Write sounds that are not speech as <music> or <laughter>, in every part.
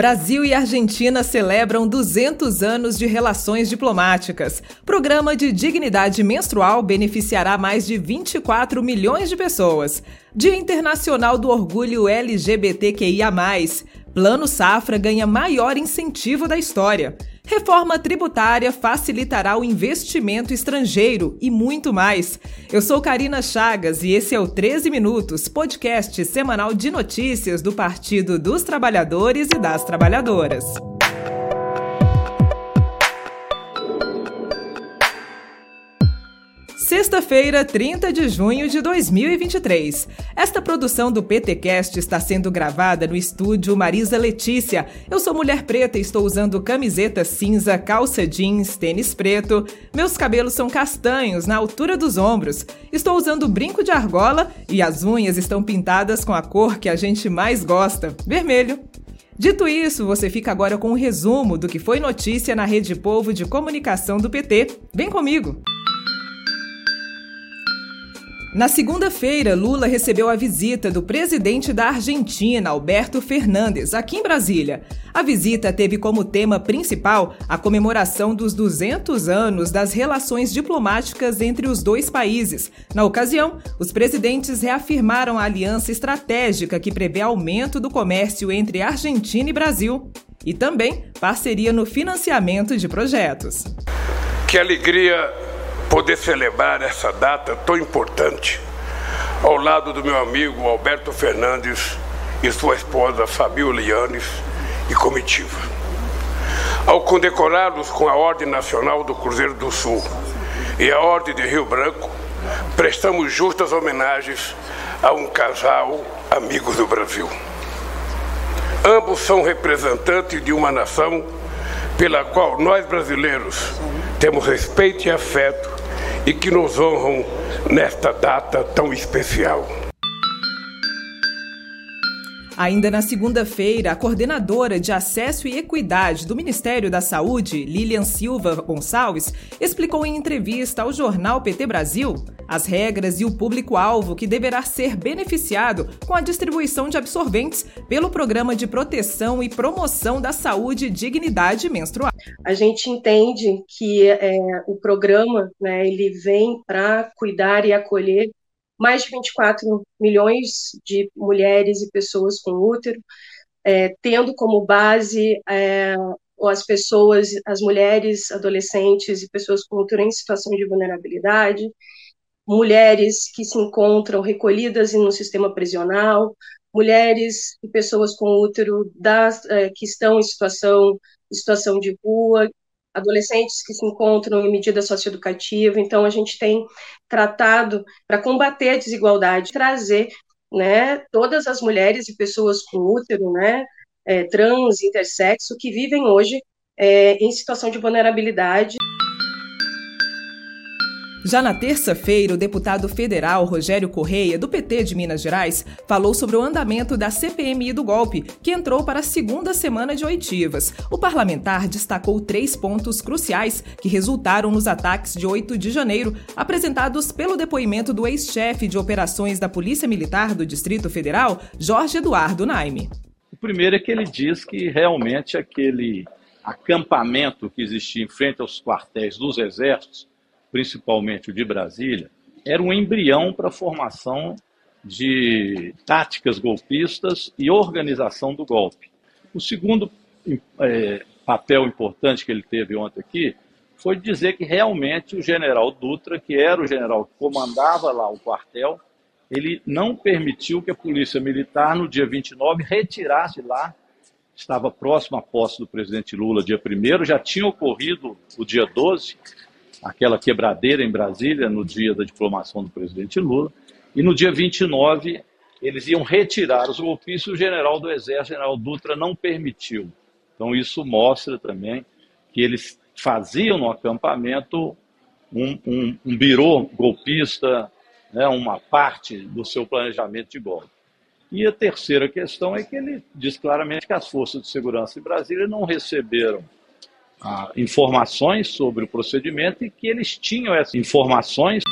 Brasil e Argentina celebram 200 anos de relações diplomáticas. Programa de dignidade menstrual beneficiará mais de 24 milhões de pessoas. Dia Internacional do Orgulho LGBTQIA. Plano Safra ganha maior incentivo da história. Reforma tributária facilitará o investimento estrangeiro e muito mais. Eu sou Karina Chagas e esse é o 13 Minutos, podcast semanal de notícias do Partido dos Trabalhadores e das Trabalhadoras. Sexta-feira, 30 de junho de 2023. Esta produção do PTcast está sendo gravada no estúdio Marisa Letícia. Eu sou mulher preta e estou usando camiseta cinza, calça jeans, tênis preto. Meus cabelos são castanhos, na altura dos ombros. Estou usando brinco de argola e as unhas estão pintadas com a cor que a gente mais gosta, vermelho. Dito isso, você fica agora com um resumo do que foi notícia na Rede Povo de Comunicação do PT. Vem comigo! Na segunda-feira, Lula recebeu a visita do presidente da Argentina, Alberto Fernandes, aqui em Brasília. A visita teve como tema principal a comemoração dos 200 anos das relações diplomáticas entre os dois países. Na ocasião, os presidentes reafirmaram a aliança estratégica que prevê aumento do comércio entre Argentina e Brasil e também parceria no financiamento de projetos. Que alegria poder celebrar essa data tão importante ao lado do meu amigo Alberto Fernandes e sua esposa Fabiola Lianes e comitiva. Ao condecorá-los com a Ordem Nacional do Cruzeiro do Sul e a Ordem de Rio Branco, prestamos justas homenagens a um casal amigos do Brasil. Ambos são representantes de uma nação pela qual nós brasileiros temos respeito e afeto e que nos honram nesta data tão especial. Ainda na segunda-feira, a coordenadora de Acesso e Equidade do Ministério da Saúde, Lilian Silva Gonçalves, explicou em entrevista ao jornal PT Brasil as regras e o público-alvo que deverá ser beneficiado com a distribuição de absorventes pelo Programa de Proteção e Promoção da Saúde e Dignidade Menstrual. A gente entende que é, o programa né, ele vem para cuidar e acolher mais de 24 milhões de mulheres e pessoas com útero, é, tendo como base é, as pessoas, as mulheres, adolescentes e pessoas com útero em situação de vulnerabilidade, mulheres que se encontram recolhidas no sistema prisional, mulheres e pessoas com útero das, é, que estão em situação, em situação de rua, adolescentes que se encontram em medida socioeducativa. Então, a gente tem tratado para combater a desigualdade, trazer né, todas as mulheres e pessoas com útero, né, é, trans, intersexo, que vivem hoje é, em situação de vulnerabilidade. Já na terça-feira, o deputado federal Rogério Correia, do PT de Minas Gerais, falou sobre o andamento da CPMI do golpe, que entrou para a segunda semana de oitivas. O parlamentar destacou três pontos cruciais que resultaram nos ataques de 8 de janeiro, apresentados pelo depoimento do ex-chefe de operações da Polícia Militar do Distrito Federal, Jorge Eduardo Naime. O primeiro é que ele diz que realmente aquele acampamento que existia em frente aos quartéis dos exércitos principalmente o de Brasília, era um embrião para a formação de táticas golpistas e organização do golpe. O segundo é, papel importante que ele teve ontem aqui foi dizer que realmente o general Dutra, que era o general que comandava lá o quartel, ele não permitiu que a polícia militar, no dia 29, retirasse lá, estava próximo à posse do presidente Lula, dia 1 já tinha ocorrido o dia 12, aquela quebradeira em Brasília no dia da diplomação do presidente Lula, e no dia 29 eles iam retirar os golpistas e o general do Exército, general Dutra, não permitiu. Então isso mostra também que eles faziam no acampamento um, um, um birô golpista, né, uma parte do seu planejamento de golpe. E a terceira questão é que ele diz claramente que as forças de segurança em Brasília não receberam informações sobre o procedimento e que eles tinham essas informações.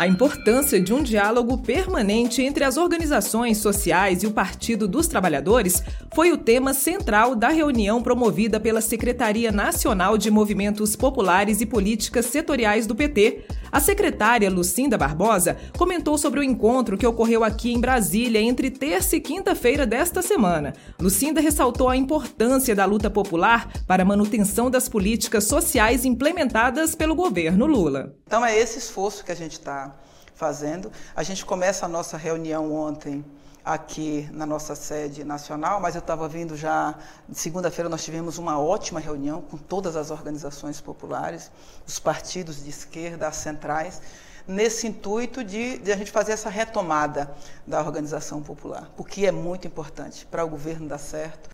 A importância de um diálogo permanente entre as organizações sociais e o Partido dos Trabalhadores foi o tema central da reunião promovida pela Secretaria Nacional de Movimentos Populares e Políticas Setoriais do PT. A secretária Lucinda Barbosa comentou sobre o encontro que ocorreu aqui em Brasília entre terça e quinta-feira desta semana. Lucinda ressaltou a importância da luta popular para a manutenção das políticas sociais implementadas pelo governo Lula. Então é esse esforço que a gente está fazendo. A gente começa a nossa reunião ontem aqui na nossa sede nacional, mas eu estava vindo já, segunda-feira nós tivemos uma ótima reunião com todas as organizações populares, os partidos de esquerda, as centrais, nesse intuito de, de a gente fazer essa retomada da organização popular, o que é muito importante para o governo dar certo.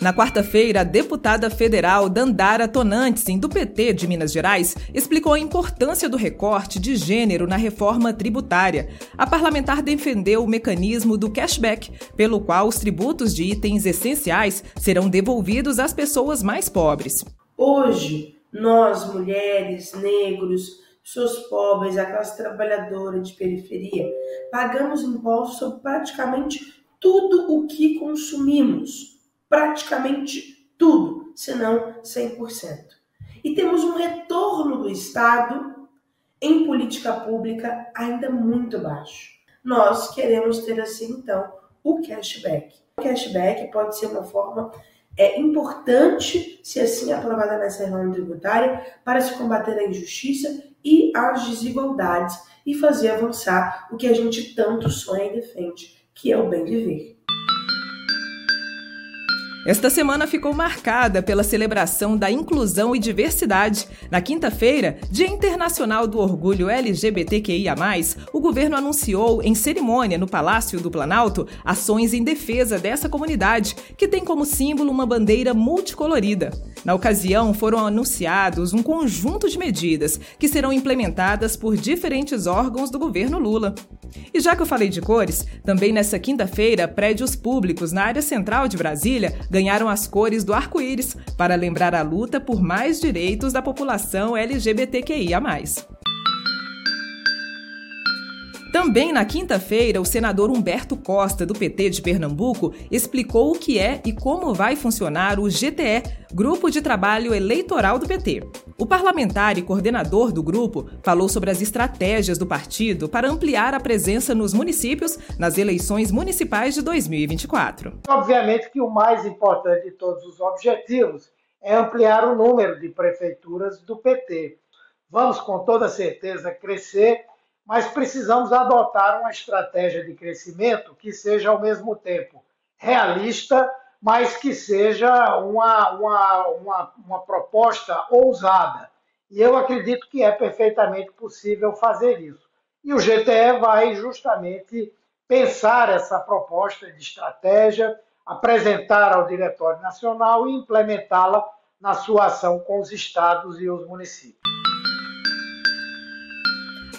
Na quarta-feira, a deputada federal Dandara Tonantsin, do PT de Minas Gerais, explicou a importância do recorte de gênero na reforma tributária. A parlamentar defendeu o mecanismo do cashback, pelo qual os tributos de itens essenciais serão devolvidos às pessoas mais pobres. Hoje, nós, mulheres, negros, pessoas pobres, a classe trabalhadora de periferia, pagamos impostos sobre praticamente tudo o que consumimos praticamente tudo, se não 100%. E temos um retorno do Estado em política pública ainda muito baixo. Nós queremos ter assim, então, o cashback. O cashback pode ser uma forma é importante, se assim aprovada nessa reforma tributária, para se combater a injustiça e as desigualdades e fazer avançar o que a gente tanto sonha e defende, que é o bem viver. Esta semana ficou marcada pela celebração da inclusão e diversidade. Na quinta-feira, Dia Internacional do Orgulho LGBTQIA, o governo anunciou em cerimônia no Palácio do Planalto ações em defesa dessa comunidade, que tem como símbolo uma bandeira multicolorida. Na ocasião, foram anunciados um conjunto de medidas que serão implementadas por diferentes órgãos do governo Lula. E já que eu falei de cores, também nessa quinta-feira, prédios públicos na área central de Brasília ganharam as cores do arco-íris para lembrar a luta por mais direitos da população LGBTQIA. Também na quinta-feira, o senador Humberto Costa, do PT de Pernambuco, explicou o que é e como vai funcionar o GTE, Grupo de Trabalho Eleitoral do PT. O parlamentar e coordenador do grupo falou sobre as estratégias do partido para ampliar a presença nos municípios nas eleições municipais de 2024. Obviamente que o mais importante de todos os objetivos é ampliar o número de prefeituras do PT. Vamos com toda certeza crescer mas precisamos adotar uma estratégia de crescimento que seja ao mesmo tempo realista, mas que seja uma, uma, uma, uma proposta ousada. E eu acredito que é perfeitamente possível fazer isso. E o GTE vai justamente pensar essa proposta de estratégia, apresentar ao Diretório Nacional e implementá-la na sua ação com os estados e os municípios.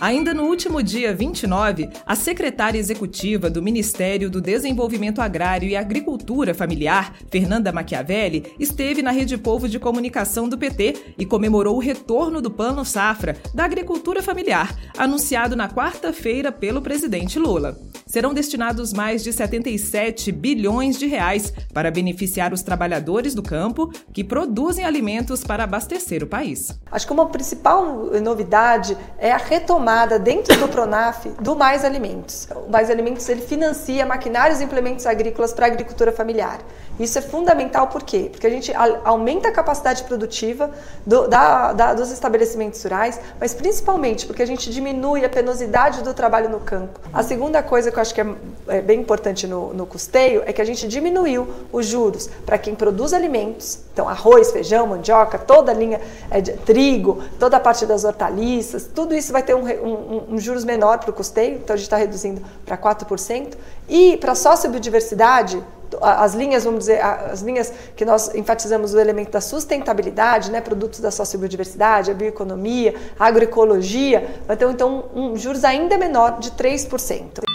Ainda no último dia 29, a secretária executiva do Ministério do Desenvolvimento Agrário e Agricultura Familiar, Fernanda Machiavelli, esteve na Rede Povo de Comunicação do PT e comemorou o retorno do Plano Safra da Agricultura Familiar, anunciado na quarta-feira pelo presidente Lula. Serão destinados mais de 77 bilhões de reais para beneficiar os trabalhadores do campo que produzem alimentos para abastecer o país. Acho que uma principal novidade é a retomada tomada dentro do Pronaf do Mais Alimentos. O Mais Alimentos ele financia maquinários e implementos agrícolas para a agricultura familiar. Isso é fundamental por quê? Porque a gente aumenta a capacidade produtiva do, da, da, dos estabelecimentos rurais, mas principalmente porque a gente diminui a penosidade do trabalho no campo. A segunda coisa que eu acho que é, é bem importante no, no custeio é que a gente diminuiu os juros para quem produz alimentos, então arroz, feijão, mandioca, toda a linha é, de trigo, toda a parte das hortaliças, tudo isso vai ter um, um, um juros menor para o custeio, então a gente está reduzindo para 4%. E para sociobiodiversidade, as linhas, vamos dizer, as linhas que nós enfatizamos o elemento da sustentabilidade, né, produtos da sociobiodiversidade, a bioeconomia, a agroecologia, vai ter então um juros ainda menor de 3%.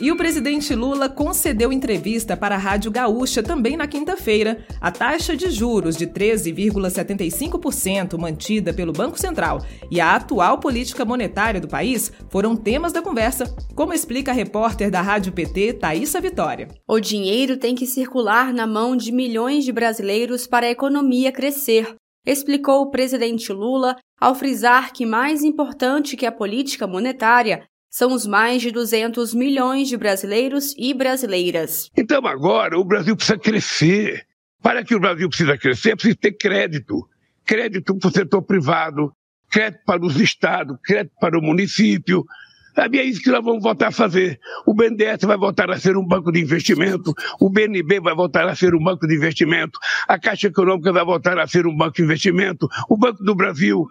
E o presidente Lula concedeu entrevista para a Rádio Gaúcha também na quinta-feira. A taxa de juros de 13,75% mantida pelo Banco Central e a atual política monetária do país foram temas da conversa, como explica a repórter da Rádio PT, Thaisa Vitória. O dinheiro tem que circular na mão de milhões de brasileiros para a economia crescer, explicou o presidente Lula ao frisar que mais importante que a política monetária são os mais de 200 milhões de brasileiros e brasileiras. Então agora o Brasil precisa crescer. Para que o Brasil precisa crescer, precisa ter crédito. Crédito para o setor privado, crédito para os estados, crédito para o município. Sabe, é isso que nós vamos voltar a fazer. O BNDES vai voltar a ser um banco de investimento, o BNB vai voltar a ser um banco de investimento, a Caixa Econômica vai voltar a ser um banco de investimento, o Banco do Brasil.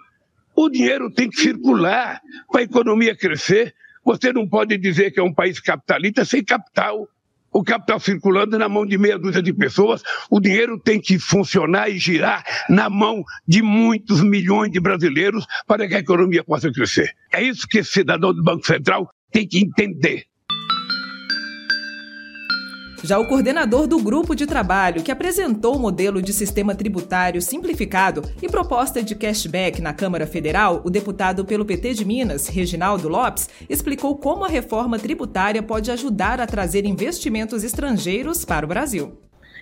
O dinheiro tem que circular para a economia crescer. Você não pode dizer que é um país capitalista sem capital. O capital circulando na mão de meia dúzia de pessoas, o dinheiro tem que funcionar e girar na mão de muitos milhões de brasileiros para que a economia possa crescer. É isso que esse cidadão do Banco Central tem que entender. Já o coordenador do grupo de trabalho que apresentou o modelo de sistema tributário simplificado e proposta de cashback na Câmara Federal, o deputado pelo PT de Minas, Reginaldo Lopes, explicou como a reforma tributária pode ajudar a trazer investimentos estrangeiros para o Brasil.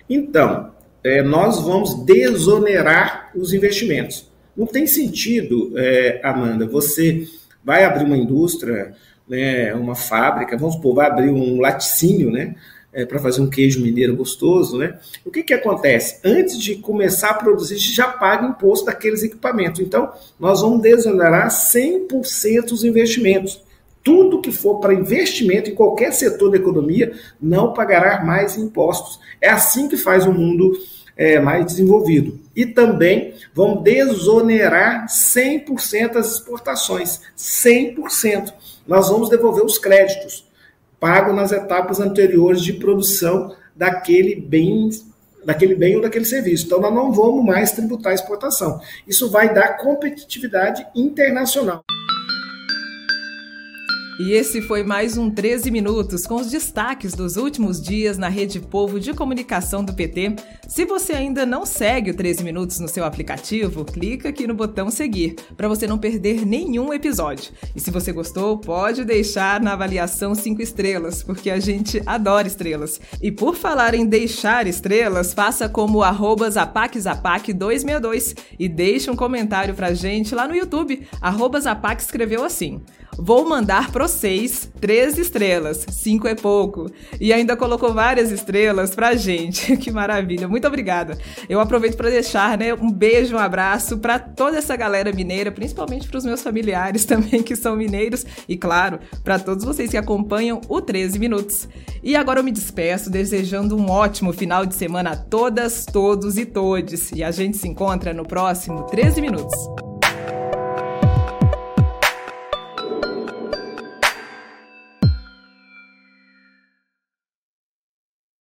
Então, é, nós vamos desonerar os investimentos. Não tem sentido, é, Amanda, você vai abrir uma indústria, né, uma fábrica, vamos supor, vai abrir um laticínio, né? É, para fazer um queijo mineiro gostoso, né? O que, que acontece? Antes de começar a produzir, já paga imposto daqueles equipamentos. Então, nós vamos desonerar 100% os investimentos. Tudo que for para investimento em qualquer setor da economia não pagará mais impostos. É assim que faz o mundo é, mais desenvolvido. E também vão desonerar 100% as exportações. 100%. Nós vamos devolver os créditos pago nas etapas anteriores de produção daquele bem, daquele bem ou daquele serviço. Então, nós não vamos mais tributar a exportação. Isso vai dar competitividade internacional. E esse foi mais um 13 Minutos com os destaques dos últimos dias na Rede Povo de Comunicação do PT. Se você ainda não segue o 13 Minutos no seu aplicativo, clica aqui no botão seguir para você não perder nenhum episódio. E se você gostou, pode deixar na avaliação 5 estrelas, porque a gente adora estrelas. E por falar em deixar estrelas, faça como arroba zapaczapac262 e deixe um comentário pra gente lá no YouTube. Arroba Zapac escreveu assim. Vou mandar para vocês três estrelas, cinco é pouco. E ainda colocou várias estrelas pra gente. <laughs> Que maravilha, muito obrigada. Eu aproveito para deixar né, um beijo, um abraço para toda essa galera mineira, principalmente para os meus familiares <laughs> também que são mineiros e, claro, para todos vocês que acompanham o 13 Minutos. E agora eu me despeço desejando um ótimo final de semana a todas, todos e todes. E a gente se encontra no próximo 13 Minutos.